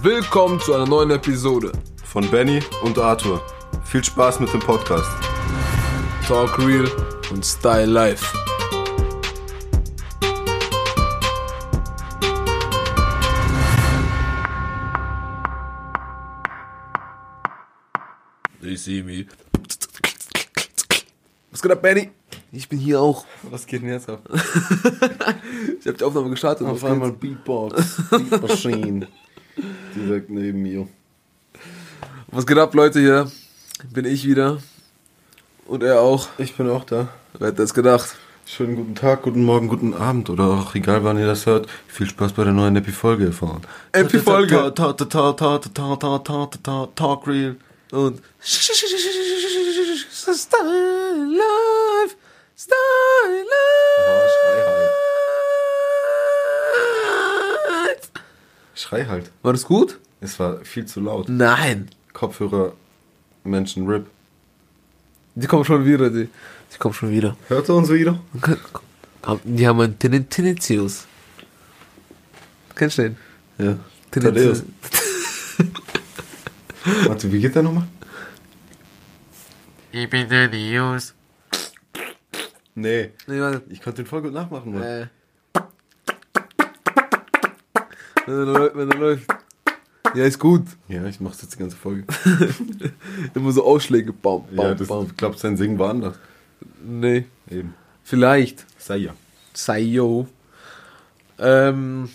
Willkommen zu einer neuen Episode von Benny und Arthur. Viel Spaß mit dem Podcast. Talk Real und Style Life. They see me. Was geht ab, Benny? Ich bin hier auch. Was geht denn jetzt ab? ich habe die Aufnahme gestartet. Auf einmal Beatbox, Beat Machine. Direkt neben mir. Was geht ab, Leute? Hier bin ich wieder. Und er auch. Ich bin auch da. Wer hätte das gedacht? Schönen guten Tag, guten Morgen, guten Abend oder auch egal wann ihr das hört. Viel Spaß bei der neuen Epi-Folge erfahren. Epi-Folge. Talk Real. Und Style Life. Style Life. Schrei halt. War das gut? Es war viel zu laut. Nein. Kopfhörer, Menschen, RIP. Die kommen schon wieder, die. Die kommen schon wieder. Hört er uns wieder? Die haben einen Tin- Tinnitus. Kennst du den? Ja. Tinnitus. Warte, wie geht der nochmal? Ich bin der News. Nee. Nee, warte. Ich konnte den voll gut nachmachen, Mann. Äh. Wenn er läuft, wenn er läuft. Ja, ist gut. Ja, ich mach's jetzt die ganze Folge. Immer so Ausschläge. Bam, bam, ja, das bam. glaubt sein Singen war anders. Nee. Eben. Vielleicht. Sei ja. Sayo. Ähm.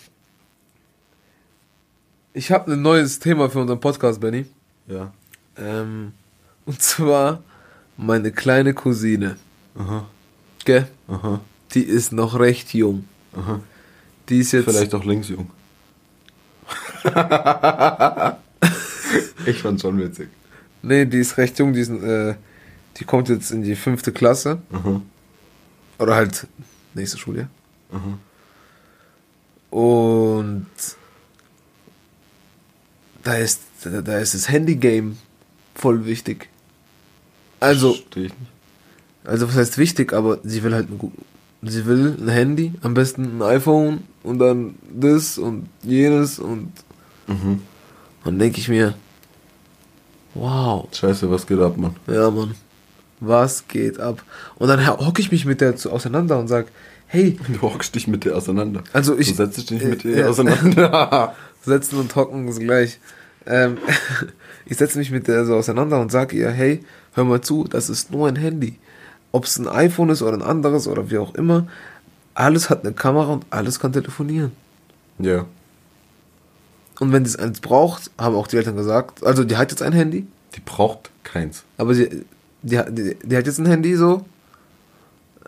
Ich habe ein neues Thema für unseren Podcast, Benny. Ja. Ähm, und zwar meine kleine Cousine. Aha. Gell? Aha. Die ist noch recht jung. Aha. Die ist jetzt. Vielleicht auch linksjung. ich fand's schon witzig. Nee, die ist recht jung. Die, ist, äh, die kommt jetzt in die fünfte Klasse. Aha. Oder halt nächste Schuljahr. Aha. Und da ist, da, ist das Handy-Game voll wichtig. Also, also was heißt wichtig, aber sie will halt ein, sie will ein Handy, am besten ein iPhone und dann das und jenes und Mhm. dann denke ich mir, wow, Scheiße, was geht ab, Mann? ja Mann, was geht ab? Und dann hocke ich mich mit der zu, auseinander und sag, hey, Du hockst dich mit dir auseinander. Also ich- Du setzt dich nicht äh, mit ihr ja. auseinander. setzen und hocken ist gleich. Ähm, ich setze mich mit der so auseinander und sage ihr, hey, hör mal zu, das ist nur ein Handy. Ob es ein iPhone ist oder ein anderes oder wie auch immer, alles hat eine Kamera und alles kann telefonieren. ja. Und wenn sie es eins braucht, haben auch die Eltern gesagt, also die hat jetzt ein Handy, Die braucht keins. aber sie, die, hat- die, die hat jetzt ein Handy so.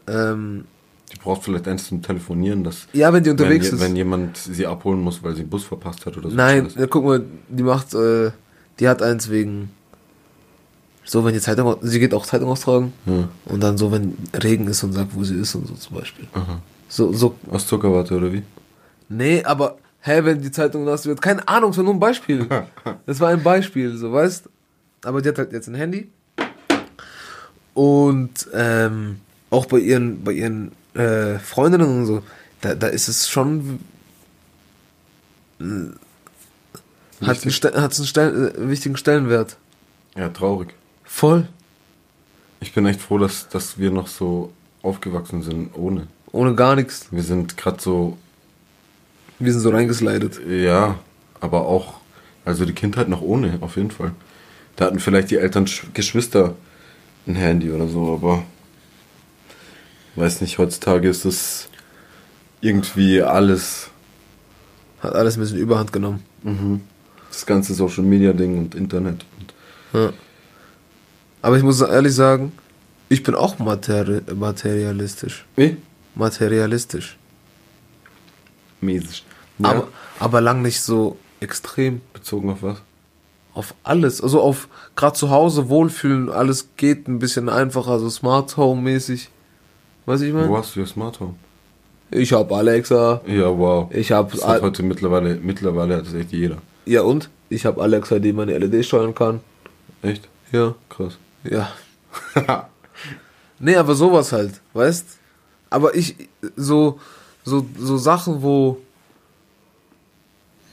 Ähm, Die braucht vielleicht eins zum Telefonieren, das ja, wenn die wenn, unterwegs je- ist. wenn jemand sie abholen muss, weil sie einen Bus verpasst hat oder so. Nein, ja, guck mal, die macht, äh, die hat eins wegen, so wenn die Zeitung, sie geht auch Zeitung austragen Ja. und dann so, wenn Regen ist und sagt, wo sie ist und so zum Beispiel. Aha. So, so, Aus Zuckerwatte oder wie? nee, aber, hä, wenn die Zeitung nass wird, keine Ahnung, es war nur ein Beispiel. Das war ein Beispiel, so, weißt? Aber die hat halt jetzt ein Handy und, ähm, auch bei ihren, bei ihren, äh, Freundinnen und so, da, da ist es schon, hat einen? Ste- hat's einen Stell, äh, wichtigen Stellenwert. Ja, traurig. Voll. Ich bin echt froh, dass, dass wir noch so aufgewachsen sind ohne. Ohne gar nichts. Wir sind gerade so, Wir sind so reingeslidet. ja, aber auch, also die Kindheit noch ohne, auf jeden Fall. Da hatten vielleicht die Eltern Sch- Geschwister ein Handy oder so, aber weiß nicht, heutzutage ist es irgendwie alles, Hat alles ein bisschen Überhand genommen. das ganze Social Media Ding und Internet. Und Ja. Aber ich muss ehrlich sagen, ich bin auch materi materialistisch. wie? Materialistisch. Mäßig. Ja, Aber, aber lang nicht so extrem. bezogen auf was? Auf alles. Also auf gerade zu Hause wohlfühlen, alles geht ein bisschen einfacher, so Smart Home mäßig. Weißt du, ich Wo meine? hast du your Smart Home? Ich hab Alexa. Ja, wow. Ich hab. Das hat heute mittlerweile, mittlerweile hat das echt jeder. Ja und? Ich hab Alexa, die meine LED steuern kann. Echt? Ja. Krass. Ja. Nee, aber sowas halt, weißt? Aber ich, so, so, so Sachen, wo,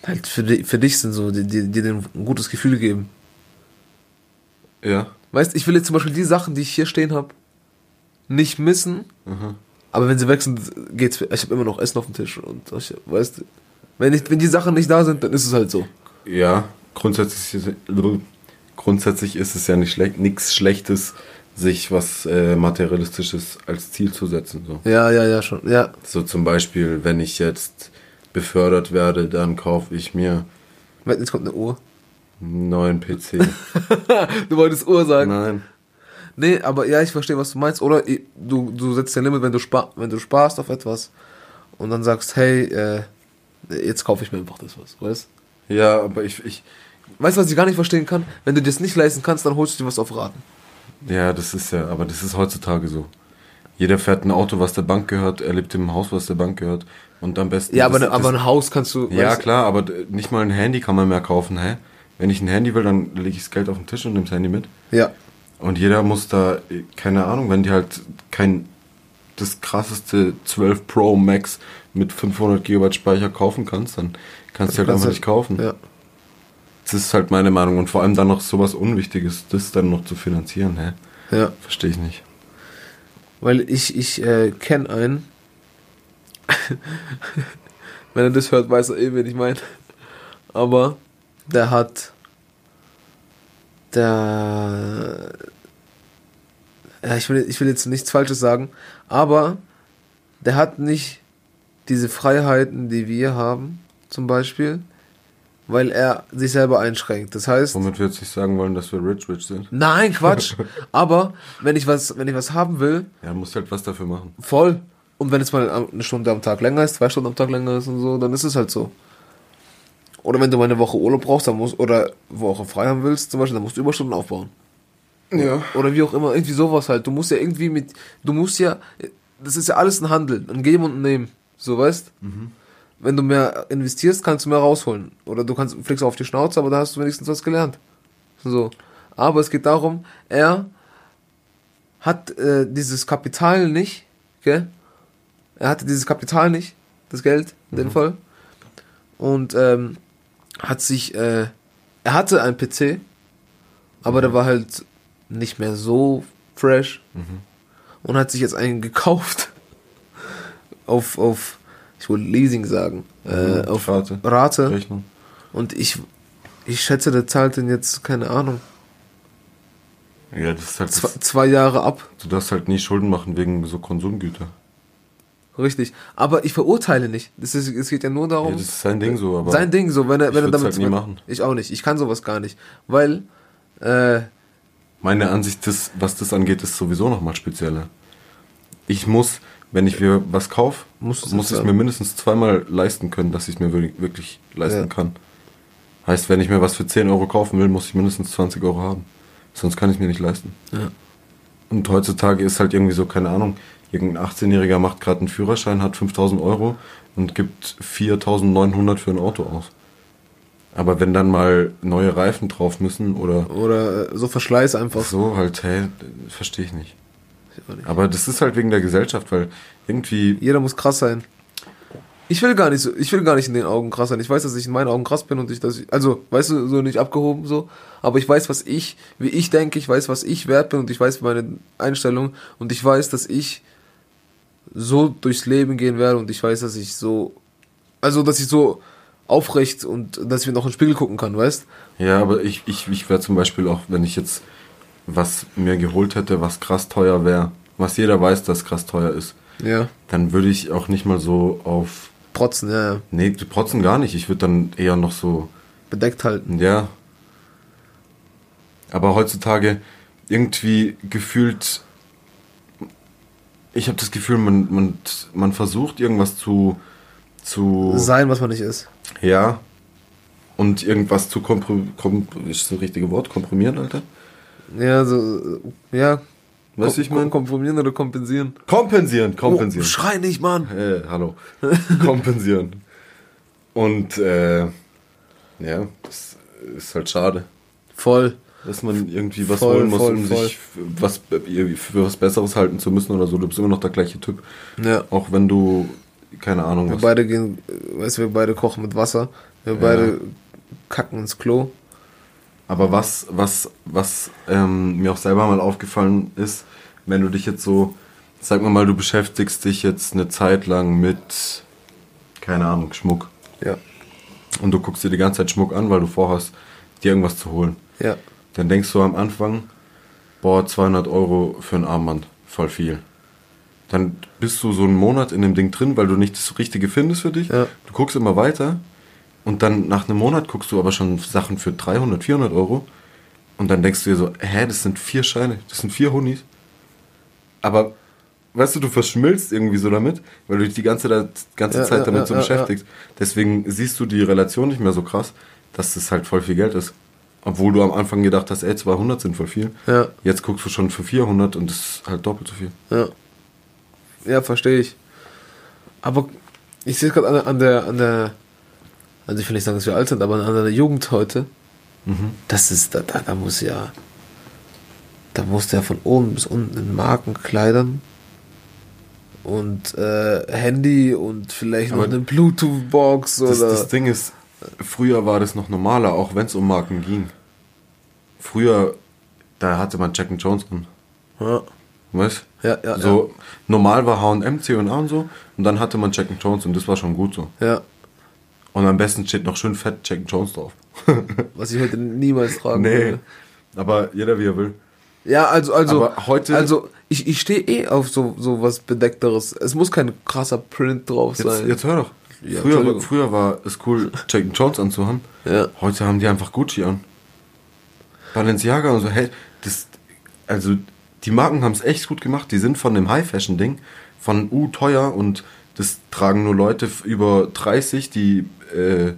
halt für, di für dich sind, so, die, die, die dir ein gutes Gefühl geben. Ja. Weißt, ich will jetzt zum Beispiel die Sachen, die ich hier stehen habe, nicht missen. Aha. Aber wenn sie weg sind, geht's. Ich habe immer noch Essen auf dem Tisch und ich, weißt, wenn ich, wenn die Sachen nicht da sind, dann ist es halt so. Ja, grundsätzlich ist, grundsätzlich ist es ja nicht schlecht, nichts Schlechtes, sich was äh, materialistisches als Ziel zu setzen. So. Ja, ja, ja, schon. Ja, so zum Beispiel, wenn ich jetzt befördert werde, dann kaufe ich mir jetzt kommt eine Uhr. neuen PC. Du wolltest Uhr sagen. Nein. Nee, aber ja, ich verstehe, was du meinst. Oder du, du setzt dein Limit, wenn du, spar wenn du sparst auf etwas und dann sagst, hey, äh, jetzt kaufe ich mir einfach das was, weißt Ja, aber ich, ich, Weißt du, was ich gar nicht verstehen kann? Wenn du dir das nicht leisten kannst, dann holst du dir was auf Raten. Ja, das ist ja, aber das ist heutzutage so. Jeder fährt ein Auto, was der Bank gehört, er lebt im Haus, was der Bank gehört. Und am besten. Ja, aber, das- aber das- ein Haus kannst du. Ja, klar, aber nicht mal ein Handy kann man mehr kaufen, hä? Wenn ich ein Handy will, dann lege ich das Geld auf den Tisch und nehme das Handy mit. Ja. Und jeder muss da, äh, keine Ahnung, wenn die halt kein, das krasseste 12 Pro Max mit 500 GB Speicher kaufen kannst, dann kannst du halt einfach nicht kaufen. Ja. Das ist halt meine Meinung. Und vor allem dann noch sowas Unwichtiges, das dann noch zu finanzieren, hä? Ja. Verstehe ich nicht. Weil ich, ich äh, kenne einen. Wenn er das hört, weiß er eh, wen ich meine. Aber der hat. Der. Ja, ich will, ich will jetzt nichts Falsches sagen, aber der hat nicht diese Freiheiten, die wir haben, zum Beispiel, weil er sich selber einschränkt. Das heißt. Womit wir jetzt nicht sagen wollen, dass wir rich rich sind. Nein, Quatsch. Aber wenn ich was, wenn ich was haben will, Ja, musst halt was dafür machen. voll. Und wenn es mal eine Stunde am Tag länger ist, zwei Stunden am Tag länger ist und so, dann ist es halt so. Oder wenn du mal eine Woche Urlaub brauchst, dann musst, oder Woche frei haben willst, zum Beispiel, dann musst du Überstunden aufbauen. Ja. Oder wie auch immer, irgendwie sowas halt. Du musst ja irgendwie mit, du musst ja, das ist ja alles ein Handel, ein Geben und ein Nehmen. So, weißt? Wenn du mehr investierst, kannst du mehr rausholen. Oder du kannst, fliegst auf die Schnauze, aber da hast du wenigstens was gelernt. So. Aber es geht darum, er hat äh, dieses Kapital nicht, gell? Er hatte dieses Kapital nicht, das Geld in dem Fall. Und ähm, hat sich, äh, er hatte einen PC, aber der war halt nicht mehr so fresh und hat sich jetzt einen gekauft auf, auf ich wollte Leasing sagen, äh, Mhm, auf Rate. Rate. Rechnung. Und ich, ich schätze, der zahlt den jetzt, keine Ahnung, Ja, das ist halt. zwei, zwei Jahre ab. du darfst halt nie Schulden machen wegen so Konsumgüter. Richtig. Aber ich verurteile nicht. Das ist, es geht ja nur darum. Ja, das ist sein Ding so, aber. sein Ding so, wenn er, ich wenn er damit. halt nie machen. Ich auch nicht. Ich kann sowas gar nicht. Weil, äh, Meine Ansicht, das, was das angeht, ist sowieso nochmal spezieller. Ich muss, wenn ich mir was kaufe, muss, du ich zahlen. mir mindestens zweimal leisten können, dass ich es mir wirklich, leisten Ja. kann. Heißt, wenn ich mir was für 10 Euro kaufen will, muss ich mindestens 20 Euro haben. Sonst kann ich mir nicht leisten. Ja. Und heutzutage ist halt irgendwie so, keine Ahnung, irgendein 18-Jähriger macht gerade einen Führerschein, hat 5000 Euro und gibt 4900 für ein Auto aus. Aber wenn dann mal neue Reifen drauf müssen oder oder äh, so Verschleiß einfach. so, halt, hey, verstehe ich nicht. Aber das ist halt wegen der Gesellschaft, weil irgendwie, Jeder muss krass sein. Ich will gar nicht so, ich will gar nicht in den Augen krass sein. Ich weiß, dass ich in meinen Augen krass bin und ich, dass ich, also, weißt du, so nicht abgehoben so, aber ich weiß, was ich, wie ich denke, ich weiß, was ich wert bin und ich weiß meine Einstellung und ich weiß, dass ich so durchs Leben gehen werde und ich weiß, dass ich so, also, dass ich so aufrecht und dass ich mir noch in den Spiegel gucken kann, weißt? ja, aber ich, ich, ich wäre zum Beispiel auch, wenn ich jetzt was mir geholt hätte, was krass teuer wäre, was jeder weiß, dass krass teuer ist, Ja. dann würde ich auch nicht mal so auf, Protzen, ja, ja. nee, die protzen gar nicht, ich würde dann eher noch so, Bedeckt halten. Ja. Aber heutzutage irgendwie gefühlt. Ich habe das Gefühl, man, man, man versucht irgendwas zu. zu Sein, was man nicht ist. ja. Und irgendwas zu komprimieren. Kom ist das richtige Wort? Komprimieren, Alter? Ja, so, ja. Weißt du, ich mein? Kompromieren oder kompensieren. Kompensieren, kompensieren. Oh, schrei nicht, Mann. Äh, hallo. kompensieren. Und, äh, ja, das ist halt schade. Voll. dass man irgendwie was Voll, holen muss, voll, um voll. sich für was, für was Besseres halten zu müssen oder so. Du bist immer noch der gleiche Typ. Ja. Auch wenn du, keine Ahnung, Wir was. beide gehen, weißt du, wir beide kochen mit Wasser. Wir beide kacken ins Klo. Aber was, was, was ähm, mir auch selber mal aufgefallen ist, wenn du dich jetzt so, sag mal mal, du beschäftigst dich jetzt eine Zeit lang mit, keine Ahnung, Schmuck. Ja. Und du guckst dir die ganze Zeit Schmuck an, weil du vorhast, dir irgendwas zu holen. Ja. Dann denkst du am Anfang, boah, 200 Euro für ein Armband, voll viel. Dann bist du so einen Monat in dem Ding drin, weil du nicht das Richtige findest für dich. Ja. Du guckst immer weiter und dann nach einem Monat guckst du aber schon Sachen für 300, 400 Euro. Und dann denkst du dir so, hä, das sind vier Scheine, das sind vier Hunis. Aber, weißt du, du verschmilzt irgendwie so damit, weil du dich die ganze, ganze Ja, Zeit ja, damit ja, so beschäftigst. Deswegen siehst du die Relation nicht mehr so krass, dass das halt voll viel Geld ist. Obwohl du am Anfang gedacht hast, ey, 200 sind voll viel. Ja. Jetzt guckst du schon für 400 und das ist halt doppelt so viel. Ja. Ja, verstehe ich. Aber ich sehe gerade an, an der, an der, also ich will nicht sagen, dass wir alt sind, aber an der Jugend heute, das ist, da, da, da muss ja, da muss der von oben bis unten in Markenkleidern und äh, Handy und vielleicht noch Aber eine Bluetooth-Box oder. Das, das Ding ist, früher war das noch normaler, auch wenn es um Marken ging. Früher, da hatte man Jack Jones an. ja, Weißt ja, ja. So, normal war HM, C&A und so. Und dann hatte man Jack Jones und das war schon gut so. ja. Und am besten steht noch schön fett Jack Jones drauf. Was ich heute niemals tragen nee. würde. Aber jeder wie er will. Ja, also, also, Aber heute- also ich, ich stehe eh auf so, so was Bedeckteres. Es muss kein krasser Print drauf Jetzt, sein. jetzt hör doch. Ja, früher, früher war es cool, Jack Jones anzuhaben. Ja. Heute haben die einfach Gucci an. Balenciaga und so. Hey, das, also die Marken haben es echt gut gemacht. Die sind von dem High-Fashion-Ding, von U teuer und das tragen nur Leute über 30, die, äh,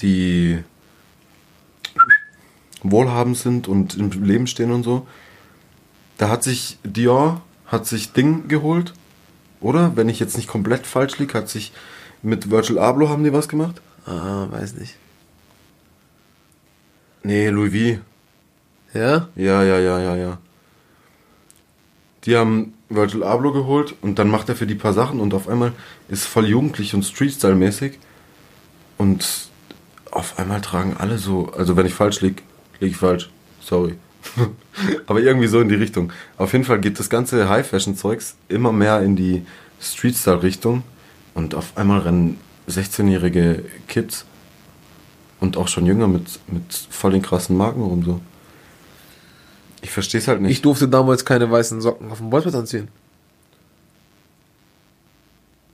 die wohlhabend sind und im Leben stehen und so. Da hat sich Dior, hat sich Ding geholt, oder? Wenn ich jetzt nicht komplett falsch liege, hat sich mit Virgil Abloh haben die was gemacht? Ah, weiß nicht. Nee, Louis V. Ja? Ja, ja, ja, ja, ja. Die haben Virgil Abloh geholt und dann macht er für die paar Sachen und auf einmal ist voll jugendlich und Street-Style-mäßig. Und auf einmal tragen alle so, also wenn ich falsch lieg, lieg ich falsch. Sorry. Aber irgendwie so in die Richtung. Auf jeden Fall geht das ganze High-Fashion-Zeugs immer mehr in die Street-Style-Richtung. Und auf einmal rennen 16-jährige Kids und auch schon jünger mit, mit voll den krassen Marken rum so. Ich verstehe es halt nicht. Ich durfte damals keine weißen Socken auf dem Bolzplatz anziehen.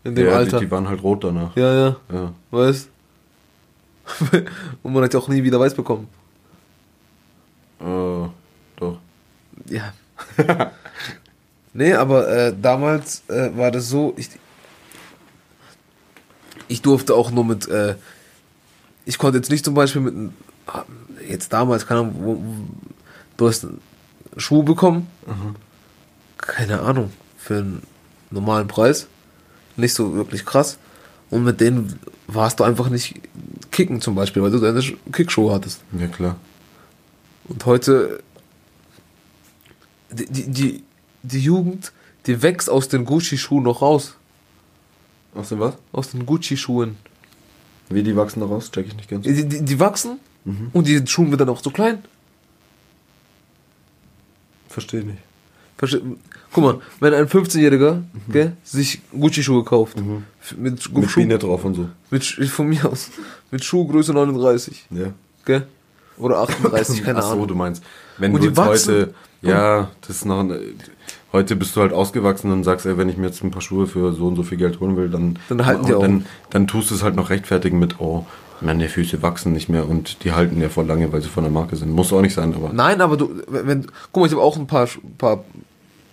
In dem ja, Alter. Die, die waren halt rot danach. ja, ja. Ja. Weißt? Und man hat ja auch nie wieder weiß bekommen. Äh, doch. Ja. nee, aber äh, damals äh, war das so, ich, ich durfte auch nur mit, äh, ich konnte jetzt nicht zum Beispiel mit, ah, jetzt damals, keine Ahnung, wo, du hast Schuh bekommen, keine Ahnung, für einen normalen Preis, nicht so wirklich krass, und mit denen warst du einfach nicht kicken zum Beispiel, weil du deine Sch- Kickschuhe hattest. Ja, klar. Und heute, die, die, die, die Jugend, die wächst aus den Gucci-Schuhen noch raus. Aus dem was? Aus den Gucci-Schuhen. Wie die wachsen da raus? Check ich nicht ganz. Die, die, die wachsen und die Schuhe werden dann auch so klein. Verstehe nicht. Verste Guck mal, wenn ein 15-Jähriger gell, sich Gucci-Schuhe kauft, f- mit, Mit Biene drauf und so. mit, von mir aus, mit Schuhgröße 39, Ja. gell? Oder 38, keine Ach so, Ahnung. du meinst. Wenn Und du jetzt heute. Ja, das ist noch. ein- Heute bist du halt ausgewachsen und sagst, ey, wenn ich mir jetzt ein paar Schuhe für so und so viel Geld holen will, dann. Dann halten die auch. Dann, dann tust du es halt noch rechtfertigen mit, oh, meine Füße wachsen nicht mehr und die halten ja voll lange, weil sie von der Marke sind. Muss auch nicht sein, aber. Nein, aber du, wenn, guck mal, ich habe auch ein paar, paar,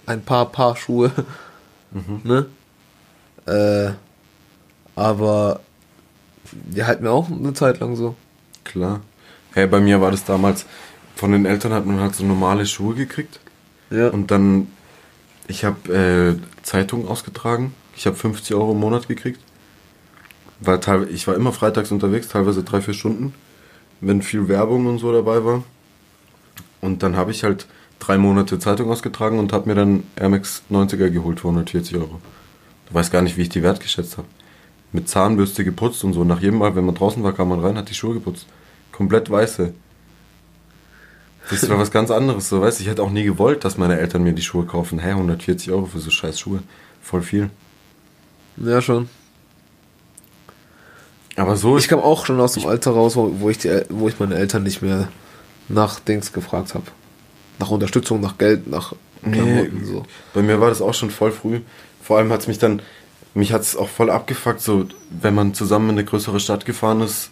ein paar Paar Schuhe, ne? Äh, aber die halten mir auch eine Zeit lang so. Klar. Hey, bei mir war das damals, von den Eltern hat man halt so normale Schuhe gekriegt. Ja. Und dann, ich habe äh, Zeitung ausgetragen. Ich habe 50 Euro im Monat gekriegt. Teilweise, ich war immer freitags unterwegs, teilweise drei, vier Stunden, wenn viel Werbung und so dabei war. Und dann habe ich halt drei Monate Zeitung ausgetragen und habe mir dann Air Max 90er geholt für 140 Euro. Du weißt gar nicht, wie ich die wertgeschätzt habe. mit Zahnbürste geputzt und so. Nach jedem Mal, wenn man draußen war, kam man rein, hat die Schuhe geputzt. Komplett weiße. Das war was ganz anderes, so weißt. Ich hätte auch nie gewollt, dass meine Eltern mir die Schuhe kaufen. Hä, 140 Euro für so scheiß Schuhe. Voll viel. Ja, schon. Aber so Ich kam auch schon aus dem Alter raus, wo, ich, die, wo ich meine Eltern nicht mehr nach Dings gefragt habe. Nach Unterstützung, nach Geld, nach Nee, Klamotten, so. bei mir war das auch schon voll früh. Vor allem hat es mich dann, mich hat es auch voll abgefuckt, so wenn man zusammen in eine größere Stadt gefahren ist,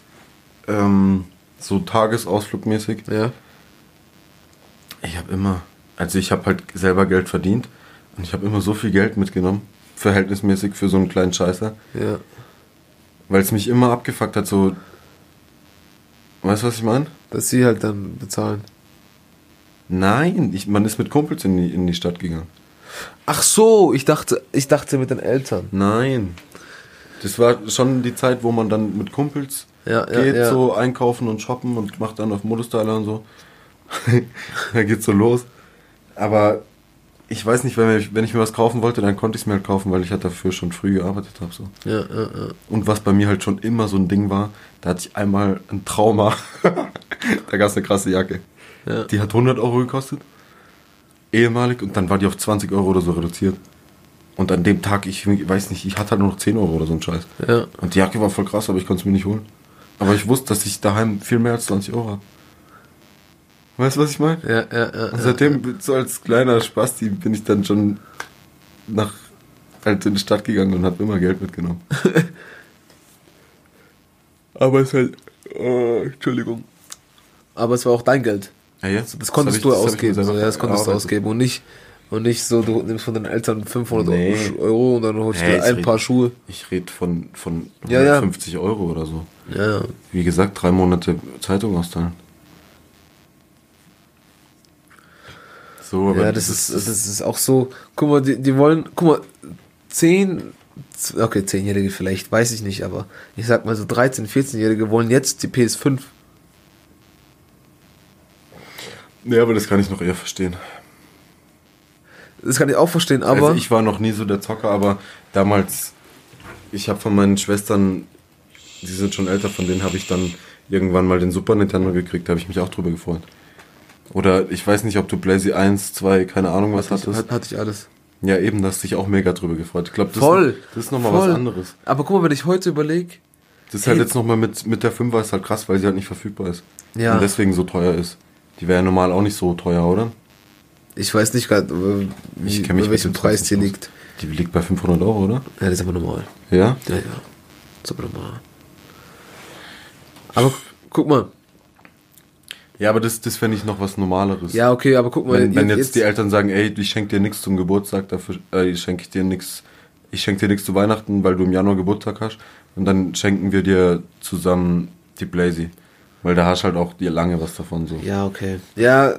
ähm, so tagesausflugmäßig. Ja. Ich habe immer, also ich habe halt selber Geld verdient und ich habe immer so viel Geld mitgenommen, verhältnismäßig für so einen kleinen Scheißer, Ja. Weil es mich immer abgefuckt hat, so, weißt du, was ich meine? Dass sie halt dann bezahlen. Nein, ich, man ist mit Kumpels in die, in die Stadt gegangen. Ach so, ich dachte, ich dachte mit den Eltern. Nein. Das war schon die Zeit, wo man dann mit Kumpels Ja, ja, geht, ja. so einkaufen und shoppen und macht dann auf Modestyler und so. da geht's so los. Aber ich weiß nicht, wenn ich, wenn ich mir was kaufen wollte, dann konnte ich es mir halt kaufen, weil ich halt dafür schon früh gearbeitet habe. So. Ja, ja, ja. Und was bei mir halt schon immer so ein Ding war, da hatte ich einmal ein Trauma. da gab's eine krasse Jacke. Ja. Die hat 100 Euro gekostet. Ehemalig. Und dann war die auf 20 Euro oder so reduziert. Und an dem Tag, ich weiß nicht, ich hatte halt nur noch 10 Euro oder so ein Scheiß. Ja. Und die Jacke war voll krass, aber ich konnte es mir nicht holen. Aber ich wusste, dass ich daheim viel mehr als 20 Euro habe. Weißt du, was ich meine? Ja, ja, ja. Und seitdem, so als kleiner Spasti, bin ich dann schon nach halt in die Stadt gegangen und habe immer Geld mitgenommen. Aber es ist halt. Oh, Entschuldigung. Aber es war auch dein Geld. Ja, ja. Das konntest du ich- ich mir ausgeben. selber So, ja, das konntest du ausgeben. Und nicht, und nicht so, du nimmst von deinen Eltern 500 Nee. Euro und dann holst Hey, du ich ein red- paar Schuhe. Ich rede von, von Ja, ja. 150 Euro oder so. Ja, ja. Wie gesagt, drei Monate Zeitung austeilen. So, aber ja, das ist, das ist auch so. Guck mal, die, die wollen, guck mal, 10, okay, 10-Jährige vielleicht, weiß ich nicht, aber ich sag mal so 13, 14-Jährige wollen jetzt die PS5. Nee, aber das kann ich noch eher verstehen. Das kann ich auch verstehen, aber. also ich war noch nie so der Zocker, aber damals, ich habe von meinen Schwestern, die sind schon älter, von denen habe ich dann irgendwann mal den Super Nintendo gekriegt, da habe ich mich auch drüber gefreut. Oder ich weiß nicht, ob du Blazy 1, 2, keine Ahnung was hattest. hat, hatte ich alles. Ja, eben, da hast du dich auch mega drüber gefreut. Ich glaube, das, Voll. das ist nochmal was anderes. Aber guck mal, wenn ich heute überlege, Das ist halt jetzt nochmal mit, mit der 5er ist halt krass, weil sie halt nicht verfügbar ist. Ja. Und deswegen so teuer ist. Die wäre ja normal auch nicht so teuer, oder? ich weiß nicht gerade, äh, Ich kenn mich bei welchem Preis die nicht liegt. Die liegt bei 500 Euro, oder? Ja, das ist aber normal. Ja? Ja, ja. Das ist aber normal. Aber guck mal. Ja, aber das, das fände ich noch was Normaleres. Ja, okay, aber guck mal. Wenn, wenn ihr- jetzt, die Eltern sagen, ey, ich schenke dir nichts zum Geburtstag, dafür äh, schenke ich dir nichts, ich schenke dir nichts zu Weihnachten, weil du im Januar Geburtstag hast, und dann schenken wir dir zusammen die Blazy. Weil da hast halt auch dir lange was davon so. Ja, okay. Ja,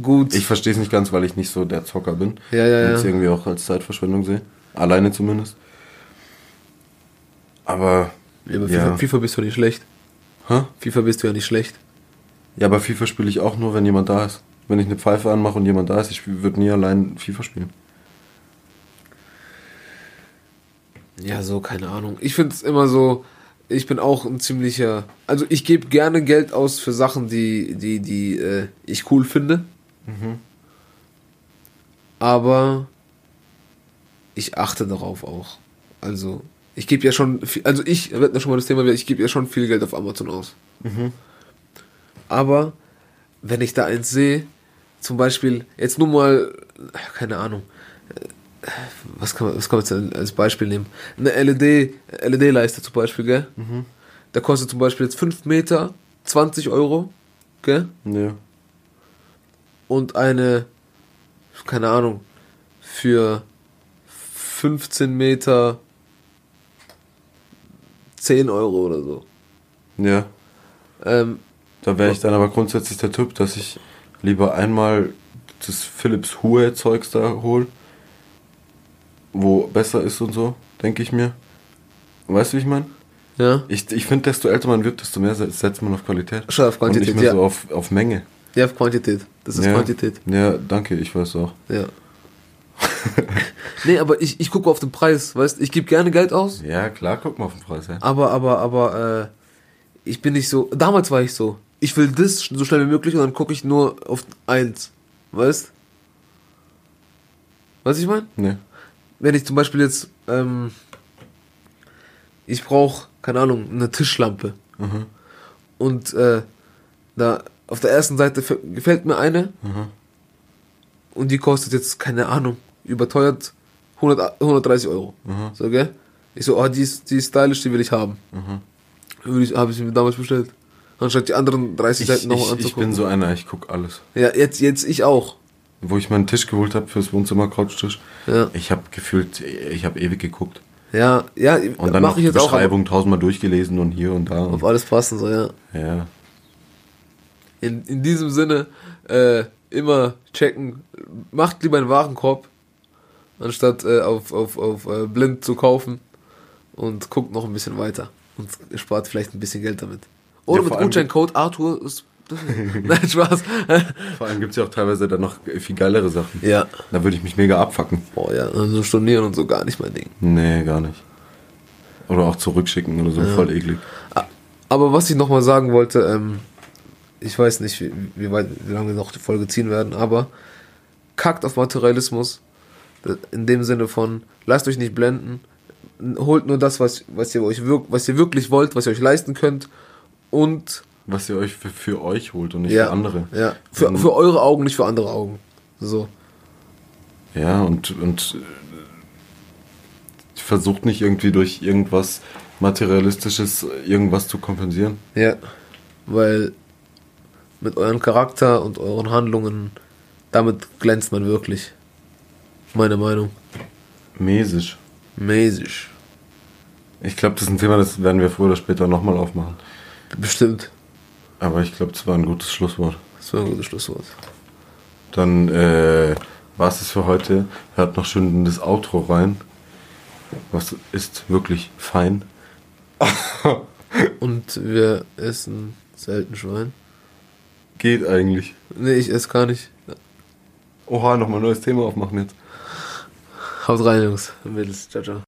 gut. Ich verstehe es nicht ganz, weil ich nicht so der Zocker bin. Ja, ja, Und ja. es irgendwie auch als Zeitverschwendung sehe. Alleine zumindest. Aber. ja, aber ja. FIFA, FIFA bist du nicht schlecht. Hä? FIFA bist du ja nicht schlecht. Ja, aber FIFA spiele ich auch nur, wenn jemand da ist. Wenn ich eine Pfeife anmache und jemand da ist, ich würde nie allein FIFA spielen. Ja, so, keine Ahnung. Ich finde es immer so, ich bin auch ein ziemlicher. Also ich gebe gerne Geld aus für Sachen, die, die, die äh, ich cool finde. Aber ich achte darauf auch. Also, ich gebe ja schon viel, also ich, wir hatten ja schon mal das Thema, ich gebe ja schon viel Geld auf Amazon aus. Aber wenn ich da eins sehe, zum Beispiel, jetzt nur mal, keine Ahnung, äh, was kann man, was kann man jetzt als Beispiel nehmen? Eine LED, LED-Leiste zum Beispiel, gell? Da kostet zum Beispiel jetzt 5 Meter 20 Euro, gell? Ja. Und eine, keine Ahnung, für 15 Meter 10 Euro oder so. Ja. Ähm, Da wäre ich dann aber grundsätzlich der Typ, dass ich lieber einmal das Philips Hue Zeugs da hol, wo besser ist und so, denke ich mir. Weißt du, wie ich meine? ja. Ich, ich finde, desto älter man wird, desto mehr se- setzt man auf Qualität. Schon auf Quantität, und nicht mehr ja. so auf, auf Menge. Ja, auf Quantität. Das ist ja. Quantität. Ja, danke, ich weiß auch. Ja. nee, aber ich, ich gucke auf den Preis, weißt ich gebe gerne Geld aus, Ja, klar, guck mal auf den Preis, ja. aber, aber, aber, äh, ich bin nicht so, damals war ich so, ich will das so schnell wie möglich und dann gucke ich nur auf eins, weißt Was ich meine? Nee. Wenn ich zum Beispiel jetzt, ähm, ich brauche, keine Ahnung, eine Tischlampe. Mhm. Und äh, da auf der ersten Seite gefällt mir eine Mhm. und die kostet jetzt, keine Ahnung, überteuert 100, 130 Euro. Mhm. So, gell? Ich so, oh, die ist, die ist stylisch, die will ich haben. Mhm. Habe ich mir damals bestellt. Anstatt die anderen 30 Ich, Seiten nochmal ich, ich anzugucken. bin so einer, ich guck alles. ja, jetzt, jetzt ich auch. Wo ich meinen Tisch geholt habe fürs Wohnzimmer, Couchtisch, Ja, ich habe gefühlt, ich habe ewig geguckt. ja, ja Und dann noch mache ich die jetzt auch. Beschreibung tausendmal durchgelesen und hier und da. Auf Und, alles passen, so, ja. ja. In, in diesem Sinne, äh, immer checken. Macht lieber einen Warenkorb, anstatt äh, auf, auf, auf äh, blind zu kaufen. Und guckt noch ein bisschen weiter. Und spart vielleicht ein bisschen Geld damit. Oder Ja, mit Gutscheincode Arthur ist. Nein, Spaß. Vor allem gibt es ja auch teilweise dann noch viel geilere Sachen. ja. Da würde ich mich mega abfacken. Boah, ja, also stornieren und so gar nicht mein Ding. Nee, gar nicht. Oder auch zurückschicken oder so, voll eklig. Aber was ich nochmal sagen wollte, ähm, ich weiß nicht, wie, wie, weit, wie lange wir noch die Folge ziehen werden, aber kackt auf Materialismus. In dem Sinne von, lasst euch nicht blenden, holt nur das, was, was, ihr euch was ihr wirklich wollt, was ihr euch leisten könnt und Was ihr euch für, für euch holt und nicht ja, für andere. Ja, für, Und- für eure Augen, nicht für andere Augen. So. Ja, und, und äh, versucht nicht irgendwie durch irgendwas Materialistisches irgendwas zu kompensieren. Ja, weil mit euren Charakter und euren Handlungen, damit glänzt man wirklich. Meine Meinung. Mäßig. Mäßig. Ich glaube, das ist ein Thema, das werden wir früher oder später nochmal aufmachen. Bestimmt. Aber ich glaube, das war ein gutes Schlusswort. Das war ein gutes Schlusswort. Dann äh, war es für heute. Hört noch schön in das Outro rein. Was ist wirklich fein. Und wir essen selten Schwein. Geht eigentlich. Nee, ich esse gar nicht. Oha, nochmal ein neues Thema aufmachen jetzt. Haut rein, Jungs. Mädels. Ciao, ciao.